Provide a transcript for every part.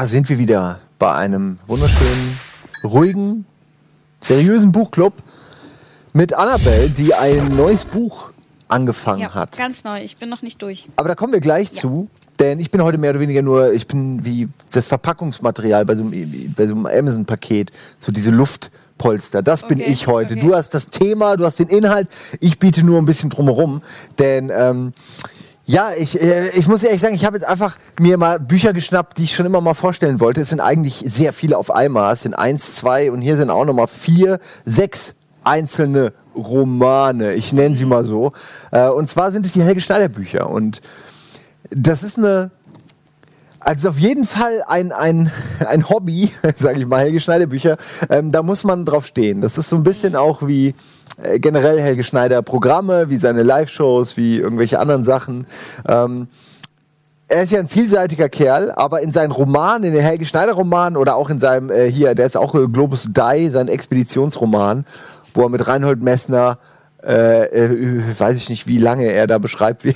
Da sind wir wieder bei einem wunderschönen, ruhigen, seriösen Buchclub mit Annabelle, die ein neues Buch angefangen Ja, hat. ganz neu. Ich bin noch nicht durch. Aber da kommen wir gleich zu, denn ich bin heute mehr oder weniger nur, ich bin wie das Verpackungsmaterial bei so einem, bei so einem Amazon-Paket, so diese Luftpolster. Das bin Okay, ich heute. okay. Du hast das Thema, du hast den Inhalt, ich biete nur ein bisschen drumherum, denn ähm, ja, ich, äh, ich muss ehrlich sagen, ich habe jetzt einfach mir mal Bücher geschnappt, die ich schon immer mal vorstellen wollte. Es sind eigentlich sehr viele auf einmal. Es sind eins, zwei und hier sind auch nochmal vier, sechs einzelne Romane. Ich nenne sie mal so. Äh, und zwar sind es die Helge Schneider Bücher. Und das ist eine, also auf jeden Fall ein, ein, ein Hobby, sage ich mal, Helge Schneider Bücher. Ähm, da muss man drauf stehen. Das ist so ein bisschen auch wie äh, generell Helge Schneider Programme, wie seine Live-Shows, wie irgendwelche anderen Sachen. Ähm, er ist ja ein vielseitiger Kerl, aber in seinen Romanen, in den Helge Schneider Romanen oder auch in seinem äh, hier, der ist auch äh, Globus Dai, sein Expeditionsroman, wo er mit Reinhold Messner äh, äh, weiß ich nicht, wie lange er da beschreibt. Wie,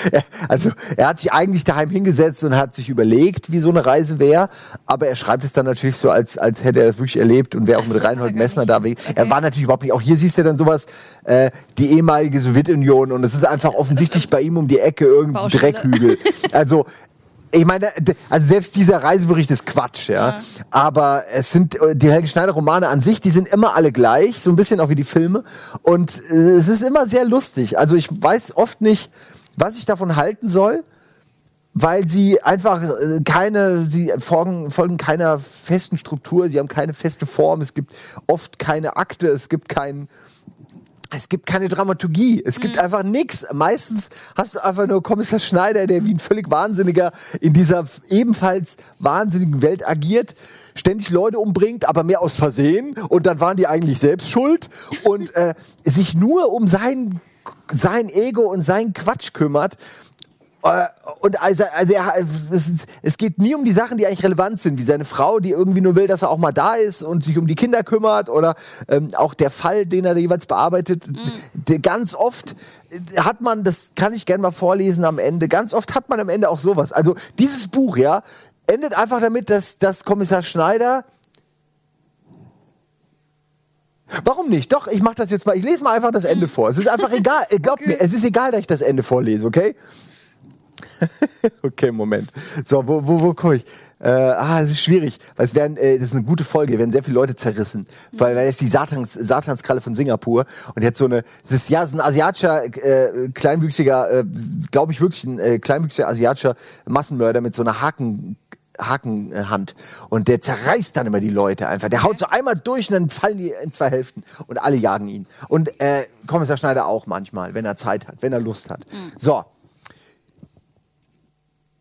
also er hat sich eigentlich daheim hingesetzt und hat sich überlegt, wie so eine Reise wäre, aber er schreibt es dann natürlich so, als, als hätte er das wirklich erlebt und wäre auch mit Reinhold Messner da. Er Okay. war natürlich überhaupt nicht, auch hier siehst du dann sowas, äh, die ehemalige Sowjetunion und es ist einfach offensichtlich bei ihm um die Ecke irgendein Baustelle. Dreckhügel. Also ich meine, also selbst dieser Reisebericht ist Quatsch, ja. Aber es sind äh, die Helge Schneider Romane an sich, die sind immer alle gleich, so ein bisschen auch wie die Filme. Und äh, es ist immer sehr lustig. Also ich weiß oft nicht, was ich davon halten soll, weil sie einfach äh, keine, sie folgen, folgen keiner festen Struktur, sie haben keine feste Form, es gibt oft keine Akte, es gibt keinen es gibt keine Dramaturgie. Es gibt einfach nichts. Meistens hast du einfach nur Kommissar Schneider, der wie ein völlig Wahnsinniger in dieser ebenfalls wahnsinnigen Welt agiert, ständig Leute umbringt, aber mehr aus Versehen. Und dann waren die eigentlich selbst schuld und äh, sich nur um sein, sein Ego und seinen Quatsch kümmert. Äh, Und also, also er, es, es geht nie um die Sachen, die eigentlich relevant sind, wie seine Frau, die irgendwie nur will, dass er auch mal da ist und sich um die Kinder kümmert oder ähm, auch der Fall, den er da jeweils bearbeitet. D- Ganz oft äh, hat man, das kann ich gerne mal vorlesen am Ende, ganz oft hat man am Ende auch sowas. Also dieses Buch, ja, endet einfach damit, dass, dass Kommissar Schneider Warum nicht? Doch, ich mache das jetzt mal. Ich lese mal einfach das Ende vor. Es ist einfach egal. Äh, Glaubt mir, es ist egal, dass ich das Ende vorlese, okay? okay, Moment. So, wo, wo, wo komme ich? Äh, ah, es ist schwierig, weil es werden, äh, das ist eine gute Folge, werden sehr viele Leute zerrissen, weil, weil es die Satans, Satanskralle von Singapur und jetzt so eine, es ist ja, es ist ein asiatischer, äh, kleinwüchsiger, äh, glaube ich wirklich ein äh, kleinwüchsiger asiatischer Massenmörder mit so einer Haken, Hakenhand und der zerreißt dann immer die Leute einfach. Der haut so einmal durch und dann fallen die in zwei Hälften und alle jagen ihn. Und äh, Kommissar Schneider auch manchmal, wenn er Zeit hat, wenn er Lust hat. So,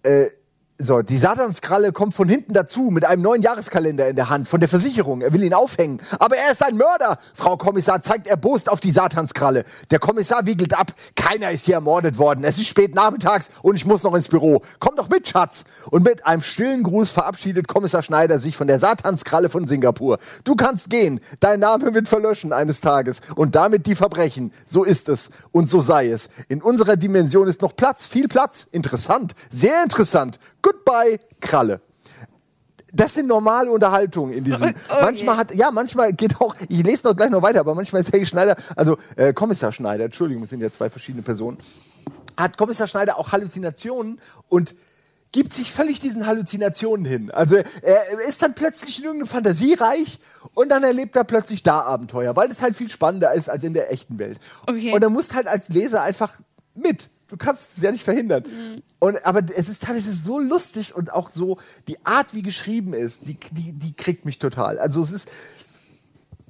e, so, die Satanskralle kommt von hinten dazu mit einem neuen Jahreskalender in der Hand von der Versicherung. Er will ihn aufhängen. Aber er ist ein Mörder. Frau Kommissar zeigt erbost auf die Satanskralle. Der Kommissar wiegelt ab. Keiner ist hier ermordet worden. Es ist spät nachmittags und ich muss noch ins Büro. Komm doch mit, Schatz. Und mit einem stillen Gruß verabschiedet Kommissar Schneider sich von der Satanskralle von Singapur. Du kannst gehen. Dein Name wird verlöschen eines Tages. Und damit die Verbrechen. So ist es. Und so sei es. In unserer Dimension ist noch Platz. Viel Platz. Interessant. Sehr interessant. Goodbye, Kralle. Das sind normale Unterhaltungen in diesem. Oh manchmal je. hat, ja, manchmal geht auch, ich lese noch gleich noch weiter, aber manchmal ist Helge Schneider, also äh, Kommissar Schneider, Entschuldigung, es sind ja zwei verschiedene Personen, hat Kommissar Schneider auch Halluzinationen und gibt sich völlig diesen Halluzinationen hin. Also er, ist dann plötzlich in irgendeinem Fantasiereich und dann erlebt er plötzlich da Abenteuer, weil das halt viel spannender ist als in der echten Welt. Okay. Und er muss halt als Leser einfach mit. Du kannst es ja nicht verhindern. Und, aber es ist teilweise so lustig und auch so, die Art, wie geschrieben ist, die, die, die kriegt mich total. Also es ist,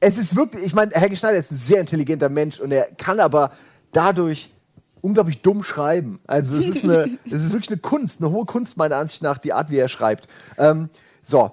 es ist wirklich, ich meine, Helge Schneider ist ein sehr intelligenter Mensch und er kann aber dadurch unglaublich dumm schreiben. Also es ist eine, es ist wirklich eine Kunst, eine hohe Kunst meiner Ansicht nach, die Art, wie er schreibt. Ähm, so.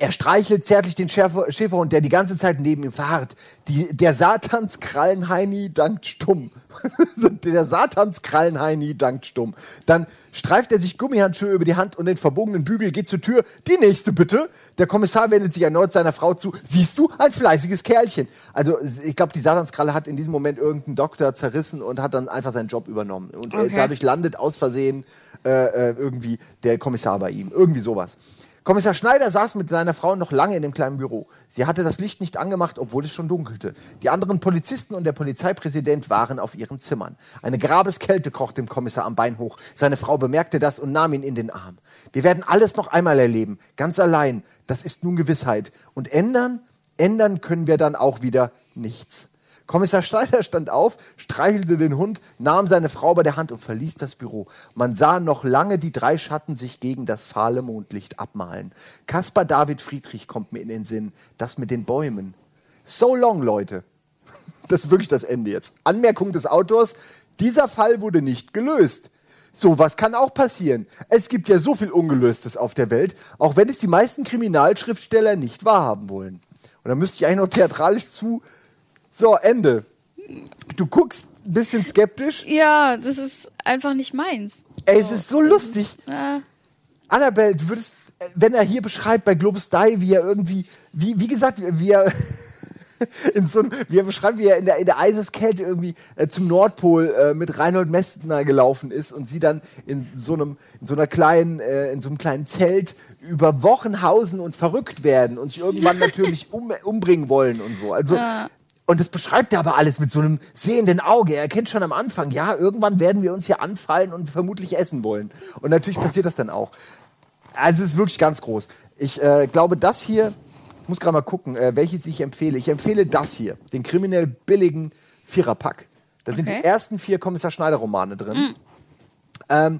Er streichelt zärtlich den Schäfer, Schäferhund, der die ganze Zeit neben ihm verharrt. Die, der Satanskrallenheini dankt stumm. der Satanskrallenheini dankt stumm. Dann streift er sich Gummihandschuhe über die Hand und den verbogenen Bügel, geht zur Tür. Die nächste bitte. Der Kommissar wendet sich erneut seiner Frau zu. Siehst du, ein fleißiges Kerlchen. Also ich glaube, die Satanskralle hat in diesem Moment irgendeinen Doktor zerrissen und hat dann einfach seinen Job übernommen. Und äh, Okay. dadurch landet aus Versehen äh, äh, irgendwie der Kommissar bei ihm. Irgendwie sowas. Kommissar Schneider saß mit seiner Frau noch lange in dem kleinen Büro. Sie hatte das Licht nicht angemacht, obwohl es schon dunkelte. Die anderen Polizisten und der Polizeipräsident waren auf ihren Zimmern. Eine Grabeskälte kroch dem Kommissar am Bein hoch. Seine Frau bemerkte das und nahm ihn in den Arm. Wir werden alles noch einmal erleben, ganz allein. Das ist nun Gewissheit. Und ändern, ändern können wir dann auch wieder nichts. Kommissar Schneider stand auf, streichelte den Hund, nahm seine Frau bei der Hand und verließ das Büro. Man sah noch lange die drei Schatten sich gegen das fahle Mondlicht abmalen. Caspar David Friedrich kommt mir in den Sinn. Das mit den Bäumen. So long, Leute. Das ist wirklich das Ende jetzt. Anmerkung des Autors. Dieser Fall wurde nicht gelöst. So was kann auch passieren. Es gibt ja so viel Ungelöstes auf der Welt, auch wenn es die meisten Kriminalschriftsteller nicht wahrhaben wollen. Und da müsste ich eigentlich noch theatralisch zu so, Ende. Du guckst ein bisschen skeptisch. Ja, das ist einfach nicht meins. Ey, es ist so lustig. Äh, Annabelle, du würdest, wenn er hier beschreibt bei Globus Die, wie er irgendwie, wie, wie gesagt, wie er in so einem, wie er beschreibt, wie er in der, in der Eiseskälte irgendwie äh, zum Nordpol äh, mit Reinhold Messner gelaufen ist und sie dann in so einem, in so einer kleinen, äh, in so einem kleinen Zelt über Wochen hausen und verrückt werden und sich irgendwann natürlich um, umbringen wollen und so. Also, Ja. Und das beschreibt er aber alles mit so einem sehenden Auge. Er erkennt schon am Anfang, ja, irgendwann werden wir uns hier anfallen und vermutlich essen wollen. Und natürlich passiert das dann auch. Also es ist wirklich ganz groß. Ich äh, glaube, das hier, ich muss gerade mal gucken, äh, welches ich empfehle. Ich empfehle das hier, den kriminell billigen Viererpack. Da sind Okay. die ersten vier Kommissar Schneider-Romane drin. Ähm,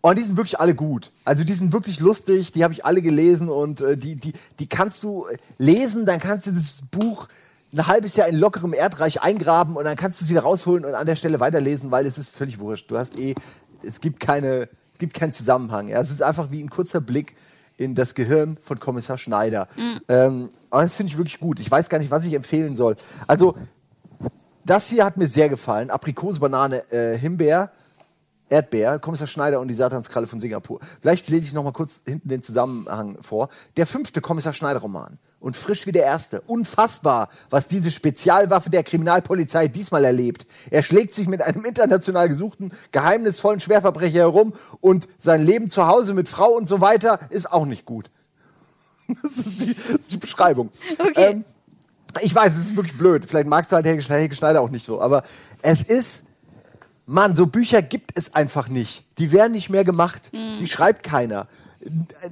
und die sind wirklich alle gut. Also die sind wirklich lustig, die habe ich alle gelesen und äh, die, die, die kannst du lesen, dann kannst du das Buch ein halbes Jahr in lockerem Erdreich eingraben und dann kannst du es wieder rausholen und an der Stelle weiterlesen, weil es ist völlig wurscht. Du hast eh, es gibt keine, es gibt keinen Zusammenhang. Ja? Es ist einfach wie ein kurzer Blick in das Gehirn von Kommissar Schneider. Ähm, aber das finde ich wirklich gut. Ich weiß gar nicht, was ich empfehlen soll. Also das hier hat mir sehr gefallen. Aprikose, Banane, äh, Himbeer, Erdbeer, Kommissar Schneider und die Satanskralle von Singapur. Vielleicht lese ich noch mal kurz hinten den Zusammenhang vor. Der fünfte Kommissar Schneider-Roman. Und frisch wie der erste. Unfassbar, was diese Spezialwaffe der Kriminalpolizei diesmal erlebt. Er schlägt sich mit einem international gesuchten, geheimnisvollen Schwerverbrecher herum und sein Leben zu Hause mit Frau und so weiter ist auch nicht gut. Das ist die, das ist die Beschreibung. Okay. Ähm, ich weiß, es ist wirklich blöd. Vielleicht magst du halt Helge Schneider auch nicht so. Aber es ist, Mann, so Bücher gibt es einfach nicht. Die werden nicht mehr gemacht. Die schreibt keiner.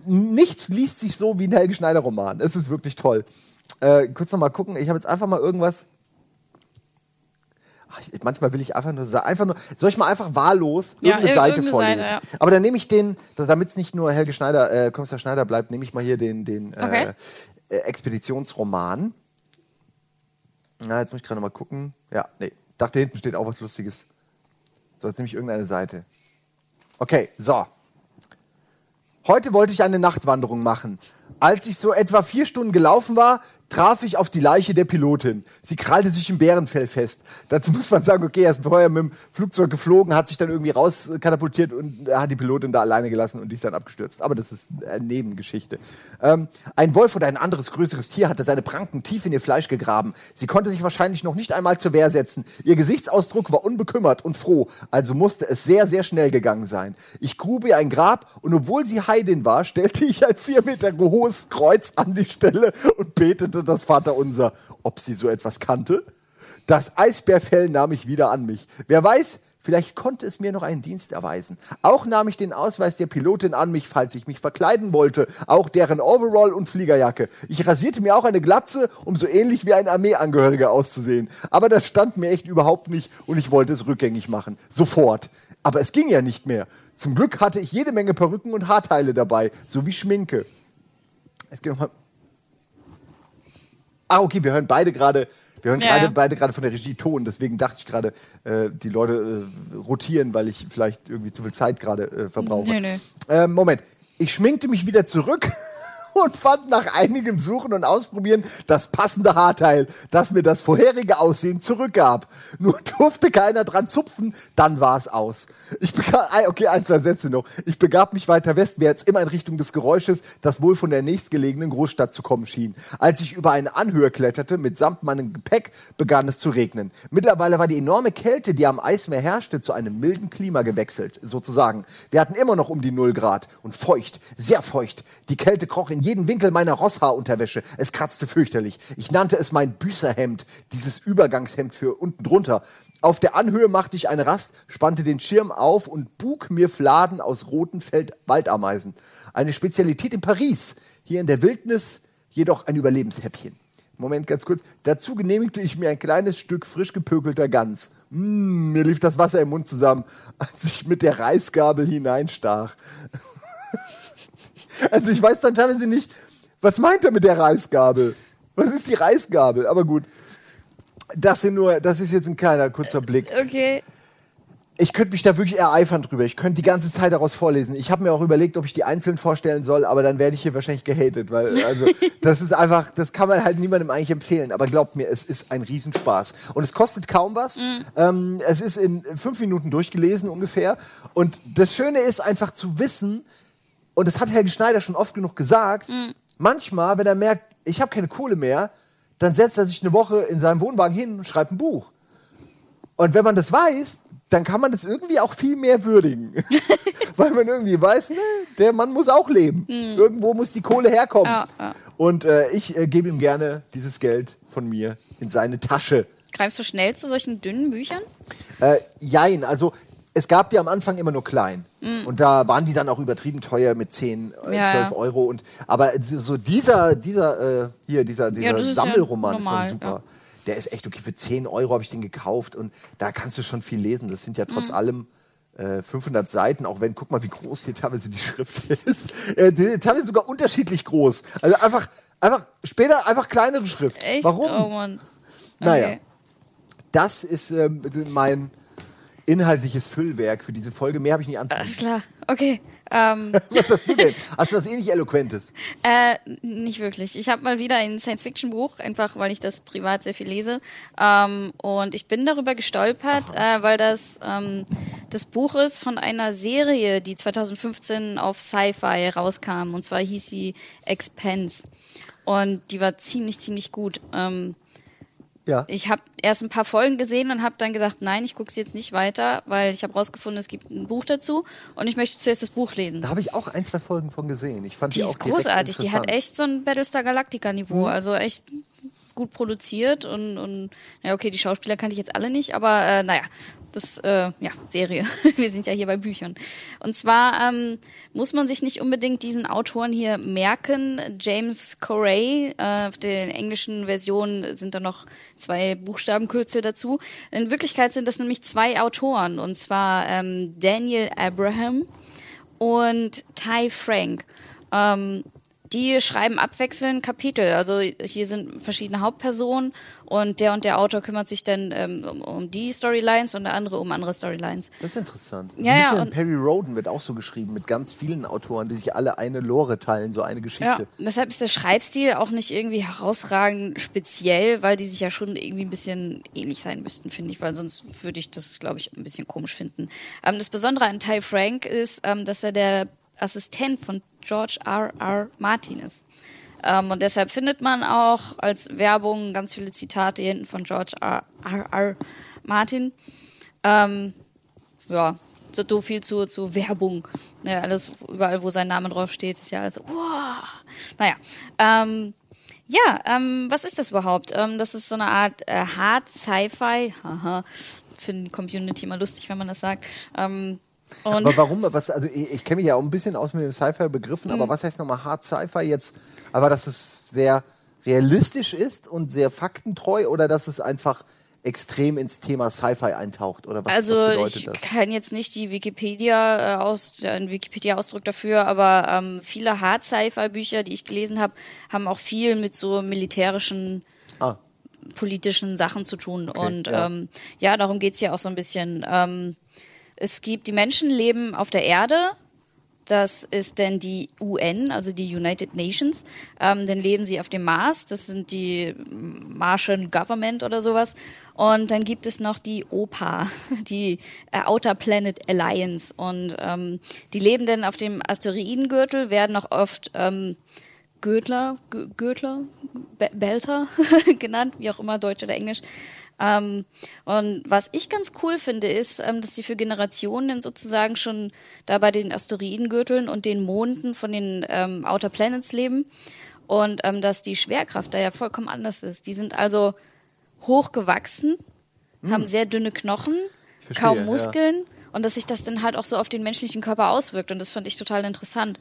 Nichts liest sich so wie ein Helge Schneider Roman. Es ist wirklich toll. Äh, kurz noch mal gucken. Ich habe jetzt einfach mal irgendwas. Ach, ich, manchmal will ich einfach nur, einfach nur, soll ich mal einfach wahllos Ja, irgendeine ir- Seite irgendeine vorlesen? Seite, ja. Aber dann nehme ich den, damit es nicht nur Helge Schneider, äh, Kommissar Schneider bleibt, nehme ich mal hier den, den Okay. äh, äh, Expeditionsroman. Na, jetzt muss ich gerade mal gucken. Ja, nee. Dachte, hinten steht auch was Lustiges. So, jetzt nehme ich irgendeine Seite. Okay, so. Heute wollte ich eine Nachtwanderung machen. Als ich so etwa vier Stunden gelaufen war, traf ich auf die Leiche der Pilotin. Sie krallte sich im Bärenfell fest. Dazu muss man sagen, okay, er ist vorher mit dem Flugzeug geflogen, hat sich dann irgendwie rauskatapultiert und hat die Pilotin da alleine gelassen und die ist dann abgestürzt. Aber das ist eine Nebengeschichte. Ähm, ein Wolf oder ein anderes größeres Tier hatte seine Pranken tief in ihr Fleisch gegraben. Sie konnte sich wahrscheinlich noch nicht einmal zur Wehr setzen. Ihr Gesichtsausdruck war unbekümmert und froh, also musste es sehr, sehr schnell gegangen sein. Ich grub ihr ein Grab und obwohl sie Heidin war, stellte ich ein vier Meter hohes Kreuz an die Stelle und betete das Vaterunser. Ob sie so etwas kannte? Das Eisbärfell nahm ich wieder an mich. Wer weiß, vielleicht konnte es mir noch einen Dienst erweisen. Auch nahm ich den Ausweis der Pilotin an mich, falls ich mich verkleiden wollte. Auch deren Overall und Fliegerjacke. Ich rasierte mir auch eine Glatze, um so ähnlich wie ein Armeeangehöriger auszusehen. Aber das stand mir echt überhaupt nicht und ich wollte es rückgängig machen. Sofort. Aber es ging ja nicht mehr. Zum Glück hatte ich jede Menge Perücken und Haarteile dabei, sowie Schminke. Es geht nochmal. Ah, okay, wir hören beide gerade, wir hören Ja, gerade beide gerade von der Regie Ton, deswegen dachte ich gerade, äh, die Leute äh, rotieren, weil ich vielleicht irgendwie zu viel Zeit gerade äh, verbrauche. Nö, nö. Ähm, Moment, ich schminkte mich wieder zurück und fand nach einigem Suchen und Ausprobieren das passende Haarteil, das mir das vorherige Aussehen zurückgab. Nur durfte keiner dran zupfen, dann war es aus. Ich begab, okay, ein, zwei Sätze noch. Ich begab mich weiter westwärts, immer in Richtung des Geräusches, das wohl von der nächstgelegenen Großstadt zu kommen schien. Als ich über eine Anhöhe kletterte, mitsamt meinem Gepäck, begann es zu regnen. Mittlerweile war die enorme Kälte, die am Eismeer herrschte, zu einem milden Klima gewechselt, sozusagen. Wir hatten immer noch um die Null Grad und feucht, sehr feucht. Die Kälte kroch in jeden Winkel meiner Rosshaarunterwäsche. Es kratzte fürchterlich. Ich nannte es mein Büßerhemd, dieses Übergangshemd für unten drunter. Auf der Anhöhe machte ich eine Rast, spannte den Schirm auf und bug mir Fladen aus roten Feld Waldameisen. Eine Spezialität in Paris. Hier in der Wildnis jedoch ein Überlebenshäppchen. Moment, ganz kurz. Dazu genehmigte ich mir ein kleines Stück frisch gepökelter Gans. Mm, mir lief das Wasser im Mund zusammen, als ich mit der Reisgabel hineinstach. also ich weiß dann teilweise nicht, was meint er mit der Reisgabel? Was ist die Reisgabel? Aber gut. Das sind nur, das ist jetzt ein kleiner kurzer Blick. Okay. Ich könnte mich da wirklich ereifern drüber. Ich könnte die ganze Zeit daraus vorlesen. Ich habe mir auch überlegt, ob ich die einzeln vorstellen soll, aber dann werde ich hier wahrscheinlich gehatet, weil also das ist einfach, das kann man halt niemandem eigentlich empfehlen. Aber glaubt mir, es ist ein Riesenspaß und es kostet kaum was. Ähm, es ist in fünf Minuten durchgelesen ungefähr und das Schöne ist einfach zu wissen und das hat Helge Schneider schon oft genug gesagt. Manchmal, wenn er merkt, ich habe keine Kohle mehr, dann setzt er sich eine Woche in seinem Wohnwagen hin und schreibt ein Buch. Und wenn man das weiß, dann kann man das irgendwie auch viel mehr würdigen. Weil man irgendwie weiß, ne, der Mann muss auch leben. Irgendwo muss die Kohle herkommen. Ja, ja. Und äh, ich äh, gebe ihm gerne dieses Geld von mir in seine Tasche. Greifst du schnell zu solchen dünnen Büchern? Äh, jein, also es gab die am Anfang immer nur klein. Und da waren die dann auch übertrieben teuer mit 10, äh, Ja, 12 ja. Euro. Und, aber so dieser, dieser, äh, hier, dieser, dieser ist ja Sammelroman, das war normal, super. ja. Der ist echt okay. Für 10 Euro habe ich den gekauft und da kannst du schon viel lesen. Das sind ja trotz allem äh, 500 Seiten, auch wenn, guck mal, wie groß hier teilweise die Schrift ist. Äh, teilweise sogar unterschiedlich groß. Also einfach, einfach, später einfach kleinere Schrift. Echt? Warum? Oh Mann. Naja. Okay. Das ist ähm, mein inhaltliches Füllwerk für diese Folge. Mehr habe ich nicht Alles anzubieten. klar. Okay. Ähm, Was hast du denn? Hast du was ähnlich Eloquentes? äh, nicht wirklich. Ich habe mal wieder ein Science-Fiction-Buch, einfach weil ich das privat sehr viel lese. Ähm, und ich bin darüber gestolpert, äh, weil das ähm, das Buch ist von einer Serie, die 2015 auf Sci-Fi rauskam. Und zwar hieß sie Expense. Und die war ziemlich, ziemlich gut. Ähm, Ja. ich habe erst ein paar Folgen gesehen und habe dann gesagt, nein, ich gucke sie jetzt nicht weiter, weil ich habe rausgefunden, es gibt ein Buch dazu und ich möchte zuerst das Buch lesen. Da habe ich auch ein, zwei Folgen von gesehen. Ich fand die, Die auch ist großartig, die hat. Mhm. echt so ein Battlestar Galactica Niveau, also echt gut produziert und, und ja okay, die Schauspieler kannte ich jetzt alle nicht, aber äh, naja, das, äh, ja, Serie. Wir sind ja hier bei Büchern. Und zwar ähm, muss man sich nicht unbedingt diesen Autoren hier merken. James Corey, äh, auf den englischen Versionen sind da noch zwei Buchstabenkürzel dazu. In Wirklichkeit sind das nämlich zwei Autoren, und zwar ähm, Daniel Abraham und Ty Frank. Ähm, die schreiben abwechselnd Kapitel. Also hier sind verschiedene Hauptpersonen und der und der Autor kümmert sich dann ähm, um, um die Storylines und der andere um andere Storylines. Das ist interessant. Ja, so ein ja, und- Perry Roden wird auch so geschrieben, mit ganz vielen Autoren, die sich alle eine Lore teilen, so eine Ja, Geschichte. deshalb ist der Schreibstil auch nicht irgendwie herausragend speziell, weil die sich ja schon irgendwie ein bisschen ähnlich sein müssten, finde ich, weil sonst würde ich das, glaube ich, ein bisschen komisch finden. Ähm, das Besondere an Ty Frank ist, ähm, dass er der Assistent von George R. R. Martin ist. Ähm, und deshalb findet man auch als Werbung ganz viele Zitate hinten von George R. R. R. Martin. Ähm, ja, so viel zu, zu Werbung. Ja, alles, überall, wo sein Name draufsteht, ist ja alles wow. Naja, ähm, ja, ähm, was ist das überhaupt? Ähm, das ist so eine Art äh, Hard Sci-Fi. Haha, finde die Community immer lustig, wenn man das sagt. Ähm, und Aber warum? Was, also ich, ich kenne mich ja auch ein bisschen aus mit den Sci-Fi-Begriffen, Mhm. aber was heißt nochmal Hard Sci-Fi jetzt? Aber dass es sehr realistisch ist und sehr faktentreu oder dass es einfach extrem ins Thema Sci-Fi eintaucht? Oder was, Also was bedeutet ich das? kann jetzt nicht die Wikipedia äh, aus den Wikipedia-Ausdruck dafür, aber ähm, viele Hard Sci-Fi-Bücher, die ich gelesen habe, haben auch viel mit so militärischen Ah, politischen Sachen zu tun. und ja. Ähm, ja, darum geht's hier auch so ein bisschen. Ähm, es gibt, die Menschen leben auf der Erde Das ist denn die UN, also die United Nations. Ähm, dann leben sie auf dem Mars. Das sind die Martian Government oder sowas. Und dann gibt es noch die OPA, die äh, Outer Planet Alliance. Und ähm, die leben dann auf dem Asteroidengürtel, werden auch oft ähm, Gürtler, Gürtler, Belter genannt, wie auch immer, Deutsch oder Englisch. Ähm, und was ich ganz cool finde, ist, ähm, dass sie für Generationen sozusagen schon da bei den Asteroidengürteln und den Monden von den ähm, Outer Planets leben und ähm, dass die Schwerkraft da ja vollkommen anders ist. Die sind also hochgewachsen, hm. haben sehr dünne Knochen, verstehe, kaum Muskeln ja. und dass sich das dann halt auch so auf den menschlichen Körper auswirkt und das fand ich total interessant.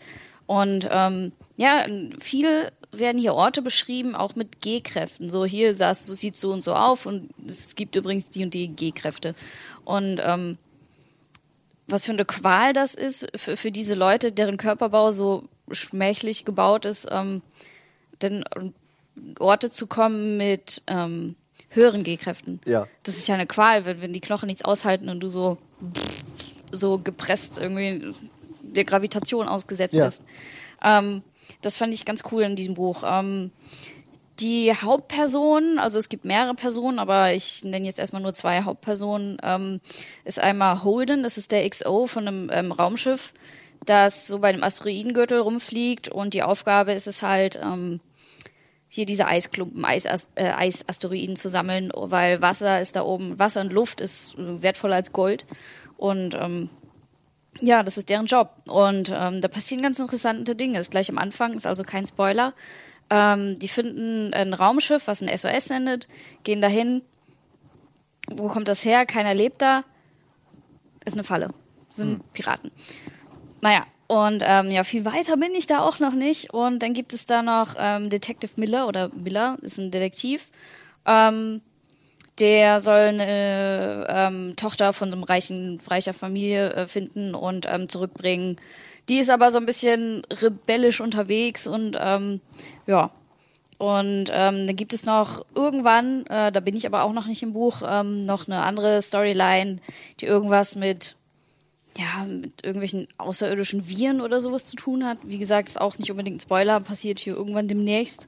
Und ähm, ja, viel werden hier Orte beschrieben, auch mit G-Kräften. So hier saß, so sieht so und so auf und es gibt übrigens die und die G-Kräfte. Und ähm, was für eine Qual das ist für, für diese Leute, deren Körperbau so schmächlich gebaut ist, ähm, denn Orte zu kommen mit ähm, höheren G-Kräften. Ja. Das ist ja eine Qual, wenn, wenn die Knochen nichts aushalten und du so so gepresst irgendwie der Gravitation ausgesetzt ja. bist. Ähm, das fand ich ganz cool in diesem Buch. Ähm, die Hauptperson, also es gibt mehrere Personen, aber ich nenne jetzt erstmal nur zwei Hauptpersonen, ähm, ist einmal Holden, das ist der XO von einem ähm, Raumschiff, das so bei dem Asteroidengürtel rumfliegt. Und die Aufgabe ist es halt, ähm, hier diese Eisklumpen, Eis, äh, Eisasteroiden zu sammeln, weil Wasser ist da oben, Wasser und Luft ist wertvoller als Gold. Und ähm, ja, das ist deren Job. Und ähm, da passieren ganz interessante Dinge. Ist gleich am Anfang, ist also kein Spoiler. Ähm, die finden ein Raumschiff, was ein SOS sendet, gehen dahin. Wo kommt das her? Keiner lebt da. Ist eine Falle. Sind hm. Piraten. Naja, und ähm, ja, viel weiter bin ich da auch noch nicht. Und dann gibt es da noch ähm, Detective Miller oder Miller, ist ein Detektiv. Ähm, der soll eine ähm, Tochter von einem reichen, reicher Familie äh, finden und ähm, zurückbringen. Die ist aber so ein bisschen rebellisch unterwegs und ähm, ja. Und ähm, dann gibt es noch irgendwann, äh, da bin ich aber auch noch nicht im Buch, ähm, noch eine andere Storyline, die irgendwas mit ja, mit irgendwelchen außerirdischen Viren oder sowas zu tun hat. Wie gesagt, ist auch nicht unbedingt ein Spoiler, passiert hier irgendwann demnächst.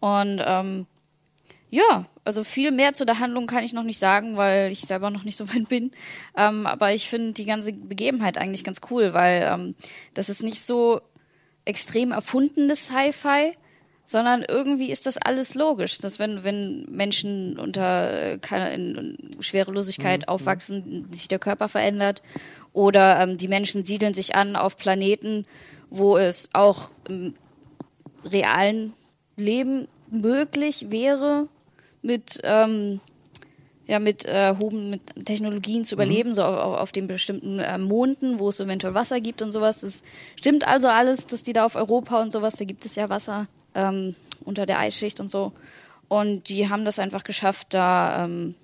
Und ähm, ja, also viel mehr zu der Handlung kann ich noch nicht sagen, weil ich selber noch nicht so weit bin. Ähm, aber ich finde die ganze Begebenheit eigentlich ganz cool, weil ähm, das ist nicht so extrem erfundenes Sci-Fi, sondern irgendwie ist das alles logisch, dass wenn, wenn Menschen unter äh, keine, in Schwerelosigkeit mhm. aufwachsen, sich der Körper verändert oder ähm, die Menschen siedeln sich an auf Planeten, wo es auch im realen Leben möglich wäre, mit, ähm, ja, mit, äh, hohen, mit Technologien zu überleben, mhm. so auf, auf den bestimmten äh, Monden, wo es eventuell Wasser gibt und sowas. Das stimmt also alles, dass die da auf Europa und sowas, da gibt es ja Wasser ähm, unter der Eisschicht und so. Und die haben das einfach geschafft, da ähm,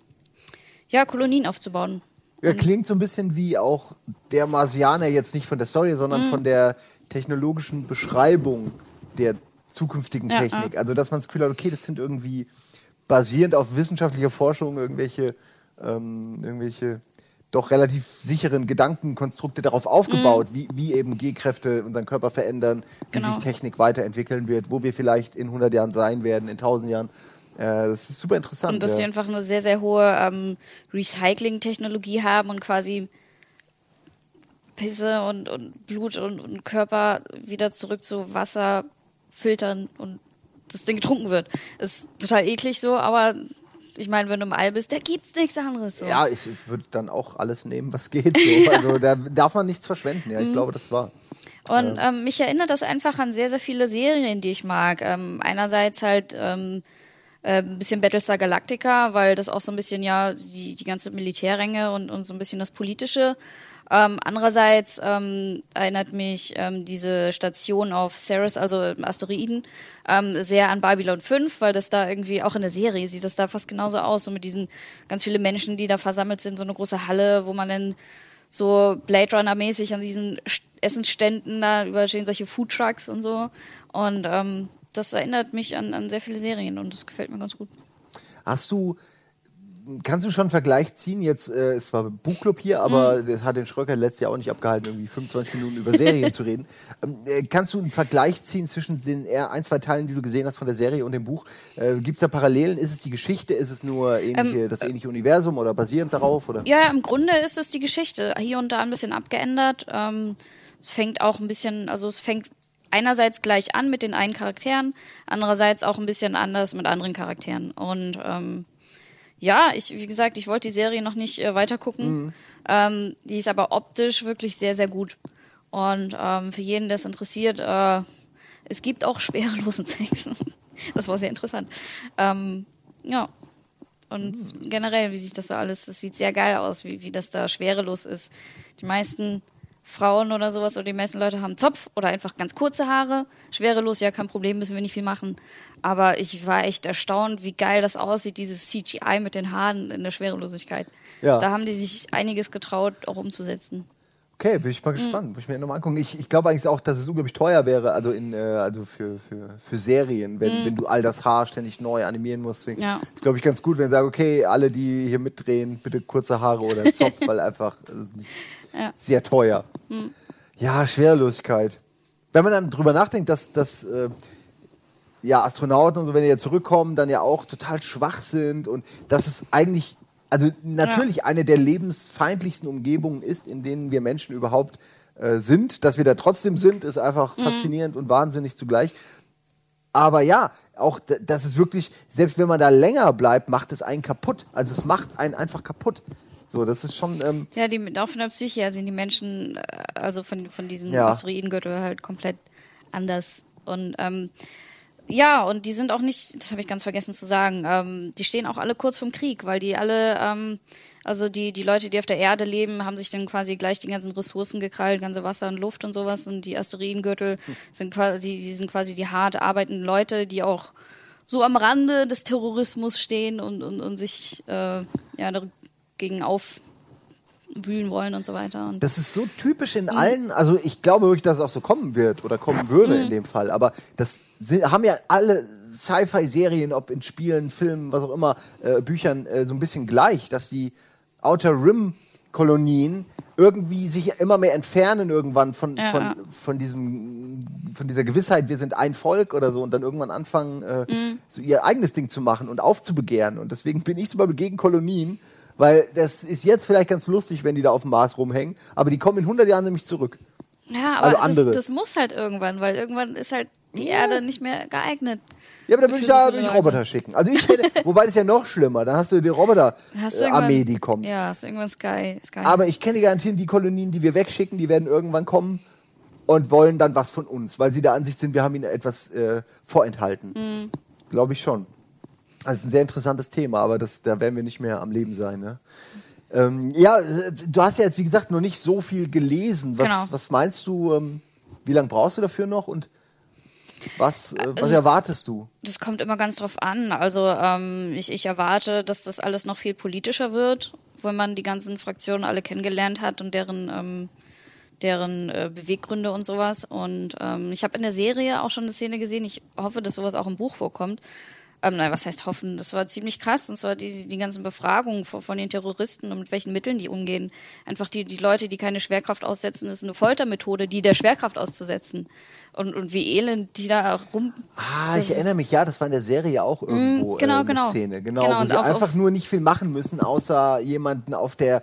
ja, Kolonien aufzubauen. Ja, klingt so ein bisschen wie auch der Marsianer, jetzt nicht von der Story, sondern mhm. von der technologischen Beschreibung der zukünftigen ja, Technik. Ja. Also, dass man das Gefühl hat, okay, das sind irgendwie basierend auf wissenschaftlicher Forschung irgendwelche, ähm, irgendwelche doch relativ sicheren Gedankenkonstrukte darauf aufgebaut, mhm. wie, wie eben G-Kräfte unseren Körper verändern, wie genau. sich Technik weiterentwickeln wird, wo wir vielleicht in 100 Jahren sein werden, in 1000 Jahren. Äh, das ist super interessant. Und dass ja. die einfach eine sehr, sehr hohe ähm, Recycling-Technologie haben und quasi Pisse und, und Blut und, und Körper wieder zurück zu Wasser filtern und das Ding getrunken wird. Ist total eklig so, aber ich meine, wenn du im All bist, da gibt's nichts anderes. So. Ja, ich, ich würde dann auch alles nehmen, was geht. So. Also da darf man nichts verschwenden. Ja, ich mhm. glaube, das war. Und ähm, mich erinnert das einfach an sehr, sehr viele Serien, die ich mag. Ähm, einerseits halt ähm, äh, ein bisschen Battlestar Galactica, weil das auch so ein bisschen ja die, die ganze Militärränge und, und so ein bisschen das Politische ähm, andererseits ähm, erinnert mich ähm, diese Station auf Ceres, also Asteroiden, ähm, sehr an Babylon 5, weil das da irgendwie auch in der Serie sieht das da fast genauso aus, so mit diesen ganz viele Menschen, die da versammelt sind, so eine große Halle, wo man dann so Blade Runner mäßig an diesen Essensständen da überstehen solche Food Trucks und so und ähm, das erinnert mich an, an sehr viele Serien und das gefällt mir ganz gut. Hast du kannst du schon einen Vergleich ziehen? Jetzt äh, ist zwar Buchclub hier, aber mhm. das hat den Schröcker letztes Jahr auch nicht abgehalten, irgendwie 25 Minuten über Serien zu reden. Ähm, äh, kannst du einen Vergleich ziehen zwischen den eher ein, zwei Teilen, die du gesehen hast von der Serie und dem Buch? Äh, Gibt es da Parallelen? Ist es die Geschichte? Ist es nur ähnliche, ähm, das ähnliche Universum oder basierend darauf? Oder? Ja, im Grunde ist es die Geschichte. Hier und da ein bisschen abgeändert. Ähm, es fängt auch ein bisschen, also es fängt einerseits gleich an mit den einen Charakteren, andererseits auch ein bisschen anders mit anderen Charakteren. Und ähm, ja, ich, wie gesagt, ich wollte die Serie noch nicht äh, weiter gucken. Mhm. Ähm, die ist aber optisch wirklich sehr, sehr gut. Und ähm, für jeden, der es interessiert, äh, es gibt auch schwerelosen Sex. das war sehr interessant. Ähm, ja. Und generell, wie sich das da alles, das sieht sehr geil aus, wie, wie das da schwerelos ist. Die meisten Frauen oder sowas oder die meisten Leute haben Zopf oder einfach ganz kurze Haare. Schwerelos, ja, kein Problem, müssen wir nicht viel machen. Aber ich war echt erstaunt, wie geil das aussieht, dieses CGI mit den Haaren in der Schwerelosigkeit. Ja. Da haben die sich einiges getraut, auch umzusetzen. Okay, bin ich mal gespannt. Mhm. Muss ich mir nochmal angucken. Ich, ich glaube eigentlich auch, dass es unglaublich teuer wäre, also, in, äh, also für, für, für Serien, wenn, mhm. wenn du all das Haar ständig neu animieren musst. Deswegen ja. ist, glaube ich, ganz gut, wenn sie sagen, okay, alle, die hier mitdrehen, bitte kurze Haare oder Zopf, weil einfach nicht ja. sehr teuer. Mhm. Ja, Schwerelosigkeit. Wenn man dann drüber nachdenkt, dass, dass äh, ja, Astronauten und so, wenn die ja zurückkommen, dann ja auch total schwach sind und dass es eigentlich, also natürlich ja. eine der lebensfeindlichsten Umgebungen ist, in denen wir Menschen überhaupt äh, sind. Dass wir da trotzdem sind, ist einfach mhm. faszinierend und wahnsinnig zugleich. Aber ja, auch das ist wirklich, selbst wenn man da länger bleibt, macht es einen kaputt. Also es macht einen einfach kaputt. So, das ist schon. Ähm ja, die, auch von der Psyche her sind die Menschen, äh, also von, von diesem ja. Asteroidengürtel halt komplett anders. Und ähm, ja, und die sind auch nicht, das habe ich ganz vergessen zu sagen, ähm, die stehen auch alle kurz vom Krieg, weil die alle, ähm, also die, die Leute, die auf der Erde leben, haben sich dann quasi gleich die ganzen Ressourcen gekrallt, ganze Wasser und Luft und sowas. Und die Asteroidengürtel hm. sind quasi, die, die sind quasi die hart arbeitenden Leute, die auch so am Rande des Terrorismus stehen und, und, und sich äh, ja, gegen aufwühlen wollen und so weiter. Und das ist so typisch in mhm. allen, also ich glaube wirklich, dass es auch so kommen wird oder kommen würde mhm. in dem Fall, aber das sind, haben ja alle Sci-Fi-Serien, ob in Spielen, Filmen, was auch immer, äh, Büchern, äh, so ein bisschen gleich, dass die Outer Rim-Kolonien irgendwie sich immer mehr entfernen irgendwann von, ja, von, von, diesem, von dieser Gewissheit, wir sind ein Volk oder so und dann irgendwann anfangen, äh, mhm. so ihr eigenes Ding zu machen und aufzubegehren. Und deswegen bin ich zum gegen Kolonien, weil das ist jetzt vielleicht ganz lustig, wenn die da auf dem Mars rumhängen, aber die kommen in 100 Jahren nämlich zurück. Ja, aber also das, das, muss halt irgendwann, weil irgendwann ist halt die ja. Erde nicht mehr geeignet. Ja, aber da würde ich ja würd ich Roboter schicken. Also ich hätte, wobei das ist ja noch schlimmer, dann hast du die Roboter-Armee, die kommt. Ja, ist irgendwann Sky. Sky. Aber ich kenne garantieren, die Kolonien, die wir wegschicken, die werden irgendwann kommen und wollen dann was von uns, weil sie der Ansicht sind, wir haben ihnen etwas äh, vorenthalten. Mhm. Glaube ich schon. Das ist ein sehr interessantes Thema, aber das, da werden wir nicht mehr am Leben sein. Ne? Ähm, ja, du hast ja jetzt, wie gesagt, noch nicht so viel gelesen. Was, genau. was meinst du, ähm, wie lange brauchst du dafür noch und was, äh, was also, erwartest du? Das kommt immer ganz drauf an. Also ähm, ich, ich erwarte, dass das alles noch viel politischer wird, wenn man die ganzen Fraktionen alle kennengelernt hat und deren, ähm, deren äh, Beweggründe und sowas. Und ähm, ich habe in der Serie auch schon eine Szene gesehen. Ich hoffe, dass sowas auch im Buch vorkommt ähm, nein, was heißt hoffen? Das war ziemlich krass. Und zwar die, die ganzen Befragungen von, von den Terroristen und mit welchen Mitteln die umgehen. Einfach die, die Leute, die keine Schwerkraft aussetzen, ist eine Foltermethode, die der Schwerkraft auszusetzen. Und, und wie elend die da rum. Ah, ich erinnere mich, ja, das war in der Serie auch irgendwo genau, äh, eine genau. Szene. Genau, genau wo sie auf, einfach nur nicht viel machen müssen, außer jemanden auf der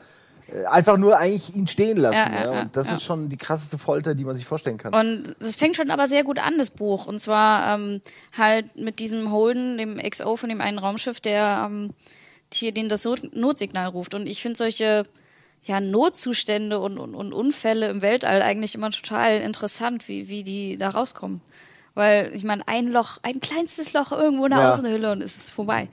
einfach nur eigentlich ihn stehen lassen. Ja, ja, ja. Und das ist schon die krasseste Folter, die man sich vorstellen kann. Und es fängt schon aber sehr gut an, das Buch. Und zwar ähm, halt mit diesem Holden, dem XO von dem einen Raumschiff, der ähm, hier den das Notsignal ruft. Und ich finde solche ja, Notzustände und, und, und, Unfälle im Weltall eigentlich immer total interessant, wie, wie die da rauskommen. Weil, ich meine, ein Loch, ein kleinstes Loch irgendwo in der. Außenhülle und es ist vorbei.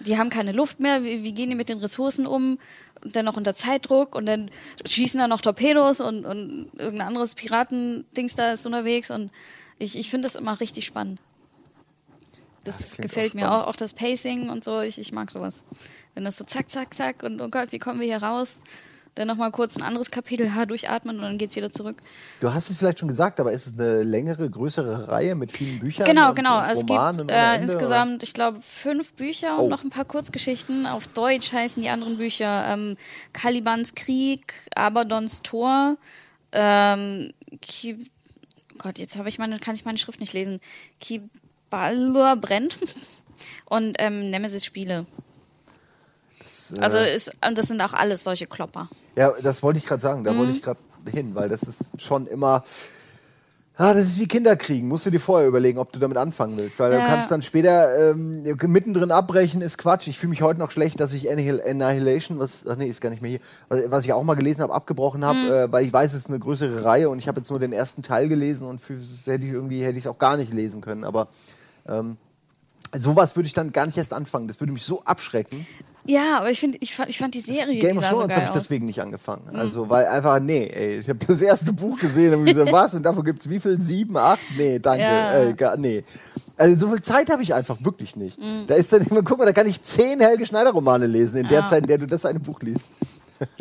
Die haben keine Luft mehr, wie, wie gehen die mit den Ressourcen um? Dann noch unter Zeitdruck und dann schießen da noch Torpedos und, und irgendein anderes Piratendings da ist unterwegs und ich, ich finde das immer richtig spannend. Das, das gefällt auch mir auch, auch das Pacing und so, ich, ich mag sowas. Wenn das so zack, zack, zack und oh Gott, wie kommen wir hier raus? Dann nochmal kurz ein anderes Kapitel ha, durchatmen und dann geht's wieder zurück. Du hast es vielleicht schon gesagt, aber ist es eine längere, größere Reihe mit vielen Büchern? Genau, und, genau. Und es gibt äh, Ende, insgesamt, ich glaube, fünf Bücher Oh. und noch ein paar Kurzgeschichten. Auf Deutsch heißen die anderen Bücher ähm, Kalibans Krieg, Abadons Tor, ähm, Ki Gott, jetzt habe ich meine, kann ich meine Schrift nicht lesen. Kibalur brennt und ähm, Nemesis Spiele. Das, äh, Also ist, und das sind auch alles solche Klopper. Ja, das wollte ich gerade sagen. Da Mhm. wollte ich gerade hin, weil das ist schon immer. Ah, das ist wie Kinder kriegen. Musst du dir vorher überlegen, ob du damit anfangen willst. Weil du Ja. kannst dann später ähm, mittendrin abbrechen, ist Quatsch. Ich fühle mich heute noch schlecht, dass ich Annihil Annihilation, was, ach nee, ist gar nicht mehr hier, was, was ich auch mal gelesen habe, abgebrochen habe, Mhm. äh, weil ich weiß, es ist eine größere Reihe und ich habe jetzt nur den ersten Teil gelesen und für, hätte ich irgendwie hätte ich es auch gar nicht lesen können. Aber ähm, sowas würde ich dann gar nicht erst anfangen. Das würde mich so abschrecken. Ja, aber ich finde, ich fand, ich fand die Serie. Game of Thrones habe ich. Mhm. deswegen nicht angefangen. Also, weil einfach, nee, ey, ich habe das erste Buch gesehen und gesagt, was? Und davon gibt es wie viel? Sieben, acht? Nee, danke. Ja. Ey, gar, nee. Also so viel Zeit habe ich einfach wirklich nicht. Mhm. Da ist dann immer, guck mal, da kann ich zehn Helge Schneider-Romane lesen, in der Ja. Zeit, in der du das eine Buch liest.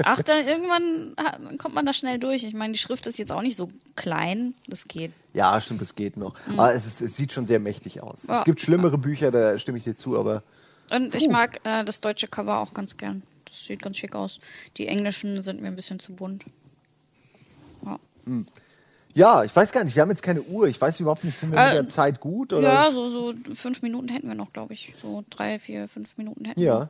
Ach, dann irgendwann kommt man da schnell durch. Ich meine, die Schrift ist jetzt auch nicht so klein. Das geht. Ja, stimmt, das geht noch. Aber es, ist, es sieht schon sehr mächtig aus. Mhm. Ja. Es gibt schlimmere Bücher, da stimme ich dir zu, aber Und ich mag äh, das deutsche Cover auch ganz gern. Das sieht ganz schick aus. Die englischen sind mir ein bisschen zu bunt. Ja, ja, ich weiß gar nicht, wir haben jetzt keine Uhr. Ich weiß überhaupt nicht, sind wir mit Äh, der Zeit gut? Oder? ja so, so fünf Minuten hätten wir noch, glaube ich. So drei, vier, fünf Minuten hätten wir. Ja. noch.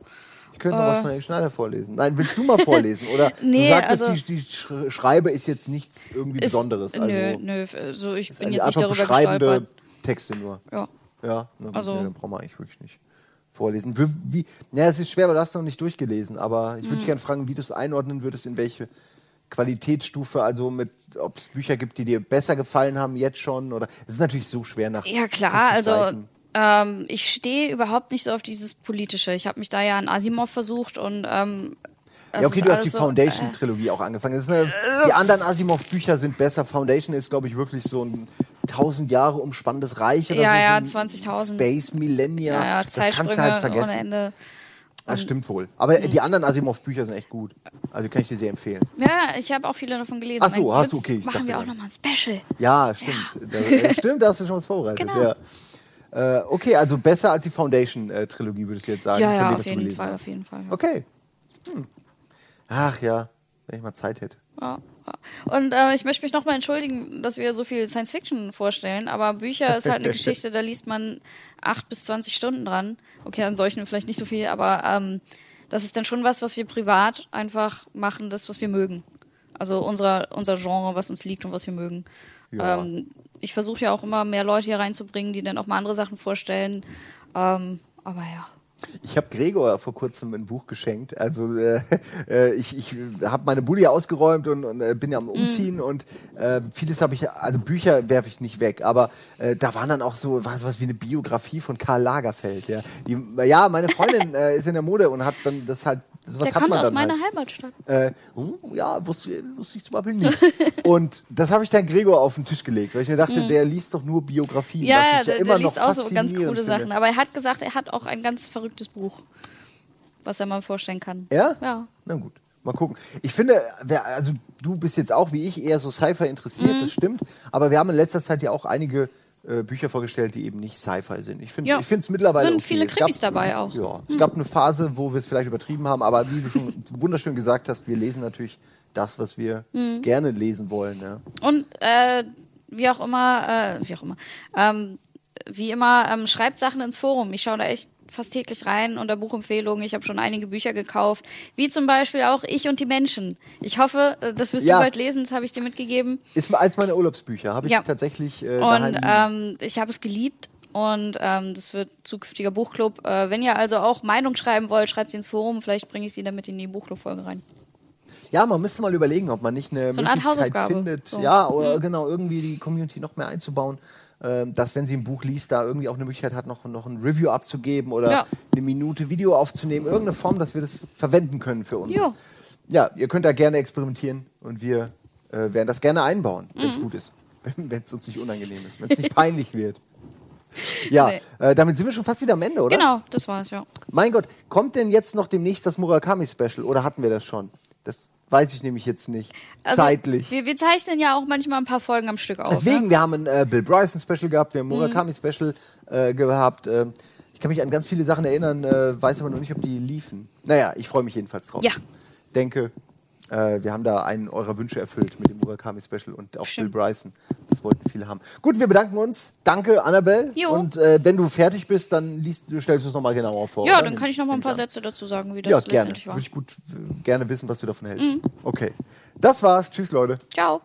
Ich könnte noch was von Helge Schneider vorlesen. Nein, willst du mal vorlesen? Oder du Äh. Nee, sagtest, also- die, die Sch- Schreibe ist jetzt nichts irgendwie Ist- Besonderes. Also nö, nö. So, ich bin also jetzt nicht einfach darüber beschreibende gestolpert. Texte nur. Ja. Ja, na Also- nee, dann brauchen wir eigentlich wirklich nicht vorlesen. Wie, wie, ja, es ist schwer, weil du hast noch nicht durchgelesen, aber ich würde Hm. dich gerne fragen, wie du es einordnen würdest, in welche Qualitätsstufe, also mit, ob es Bücher gibt, die dir besser gefallen haben jetzt schon oder es ist natürlich so schwer nach Ja, klar. 50 Also, ähm, ich stehe überhaupt nicht so auf dieses Politische. Ich habe mich da ja an Asimov versucht und. Ähm, Ja, okay, du hast die so, äh, Foundation-Trilogie auch angefangen. Eine, die anderen Asimov-Bücher sind besser. Foundation ist, glaube ich, wirklich so ein 1000 Jahre umspannendes Reich oder Ja, so. ja, so ein 20.000. Space Millennia. Ja, ja, das kannst du halt vergessen. ohne Ende. Das stimmt wohl. Aber Mhm. die anderen Asimov-Bücher sind echt gut. Also kann ich dir sehr empfehlen. Ja, ich habe auch viele davon gelesen. Ach so, hast du, okay, ich Machen wir auch ja. nochmal ein Special. Ja, stimmt. Da, äh, stimmt, da hast du schon was vorbereitet. Genau. Ja. Äh, okay, also besser als die Foundation-Trilogie, würdest du jetzt sagen. Ja, ja, auf jeden Fall, hast. auf jeden Fall. Ja. Okay. Hm. Ach ja, wenn ich mal Zeit hätte. Ja. Und äh, ich möchte mich nochmal entschuldigen, dass wir so viel Science Fiction vorstellen, aber Bücher ist halt eine Geschichte, da liest man acht bis 20 Stunden dran. Okay, an solchen vielleicht nicht so viel, aber ähm, das ist dann schon was, was wir privat einfach machen, das, was wir mögen. Also unser, unser Genre, was uns liegt und was wir mögen. Ja. Ähm, ich versuche ja auch immer mehr Leute hier reinzubringen, die dann auch mal andere Sachen vorstellen. Ähm, aber ja. Ich habe Gregor vor kurzem ein Buch geschenkt. Also äh, äh, ich, ich habe meine Bulli ausgeräumt und, und äh, bin ja am Umziehen und äh, vieles habe ich, also Bücher werfe ich nicht weg, aber äh, da waren dann auch so was, was wie eine Biografie von Karl Lagerfeld. Ja, die, ja meine Freundin äh, ist in der Mode und hat dann das halt, was Der hat kommt man aus meiner halt. Heimatstadt. Äh, oh, ja, wusste, wusste ich zum Beispiel nicht. Und das habe ich dann Gregor auf den Tisch gelegt, weil ich mir dachte, der liest doch nur Biografien. Ja, was ich ja, ja der, immer der noch liest auch so ganz coole finde. Sachen. Aber er hat gesagt, er hat auch ein ganz verrücktes Buch, was er mal vorstellen kann. Ja? Ja. Na gut, mal gucken. Ich finde, wer, also du bist jetzt auch wie ich eher so Sci-Fi interessiert, Mhm. das stimmt. Aber wir haben in letzter Zeit ja auch einige äh, Bücher vorgestellt, die eben nicht Sci-Fi sind. Ich finde Ja. es mittlerweile Sind okay. viele Es Krimis dabei auch. Ja, es gab eine Phase, wo wir es vielleicht übertrieben haben, aber wie du schon wunderschön gesagt hast, wir lesen natürlich das, was wir Mhm. gerne lesen wollen. Ja. Und äh, wie auch immer, äh, wie auch immer, ähm, wie immer, ähm, schreibt Sachen ins Forum. Ich schaue da echt fast täglich rein unter Buchempfehlungen. Ich habe schon einige Bücher gekauft, wie zum Beispiel auch Ich und die Menschen. Ich hoffe, äh, das wirst Ja. du bald lesen, das habe ich dir mitgegeben. Ist eins meiner Urlaubsbücher, habe ich Ja. tatsächlich äh, Und ähm, ich habe es geliebt und ähm, das wird zukünftiger Buchclub. Äh, wenn ihr also auch Meinung schreiben wollt, schreibt sie ins Forum. Vielleicht bringe ich sie damit in die Buchclub-Folge rein. Ja, man müsste mal überlegen, ob man nicht eine So eine Möglichkeit Hausaufgabe. findet, So. ja, oder genau, irgendwie die Community noch mehr einzubauen, dass wenn sie ein Buch liest, da irgendwie auch eine Möglichkeit hat, noch, noch ein Review abzugeben oder Ja. eine Minute Video aufzunehmen, irgendeine Form, dass wir das verwenden können für uns. Jo. Ja, ihr könnt da gerne experimentieren und wir äh, werden das gerne einbauen, wenn Mhm. es gut ist. Wenn es uns nicht unangenehm ist, wenn es nicht peinlich wird. Ja, Nee. äh, damit sind wir schon fast wieder am Ende, oder? Genau, das war's, ja. Mein Gott, kommt denn jetzt noch demnächst das Murakami-Special oder hatten wir das schon? Das weiß ich nämlich jetzt nicht. Also, Zeitlich. Wir, wir zeichnen ja auch manchmal ein paar Folgen am Stück auf. Deswegen, ne? wir haben ein äh, Bill Bryson Special gehabt, wir haben Mhm. Murakami Special äh, gehabt. Äh, ich kann mich an ganz viele Sachen erinnern, äh, weiß aber noch nicht, ob die liefen. Naja, ich freue mich jedenfalls drauf. Ja. Denke, äh, wir haben da einen eurer Wünsche erfüllt mit dem Murakami Special und auch Stimmt. Bill Bryson. Das wollten viele haben. Gut, wir bedanken uns. Danke, Annabelle. Jo. Und äh, wenn du fertig bist, dann liest, stellst du es nochmal genauer vor. Ja, oder? dann kann ich noch mal ein paar. Sätze dazu sagen, wie das Ja, gerne. letztendlich war. Würde ich gut äh, gerne wissen, was du davon hältst. Mhm. Okay. Das war's. Tschüss, Leute. Ciao.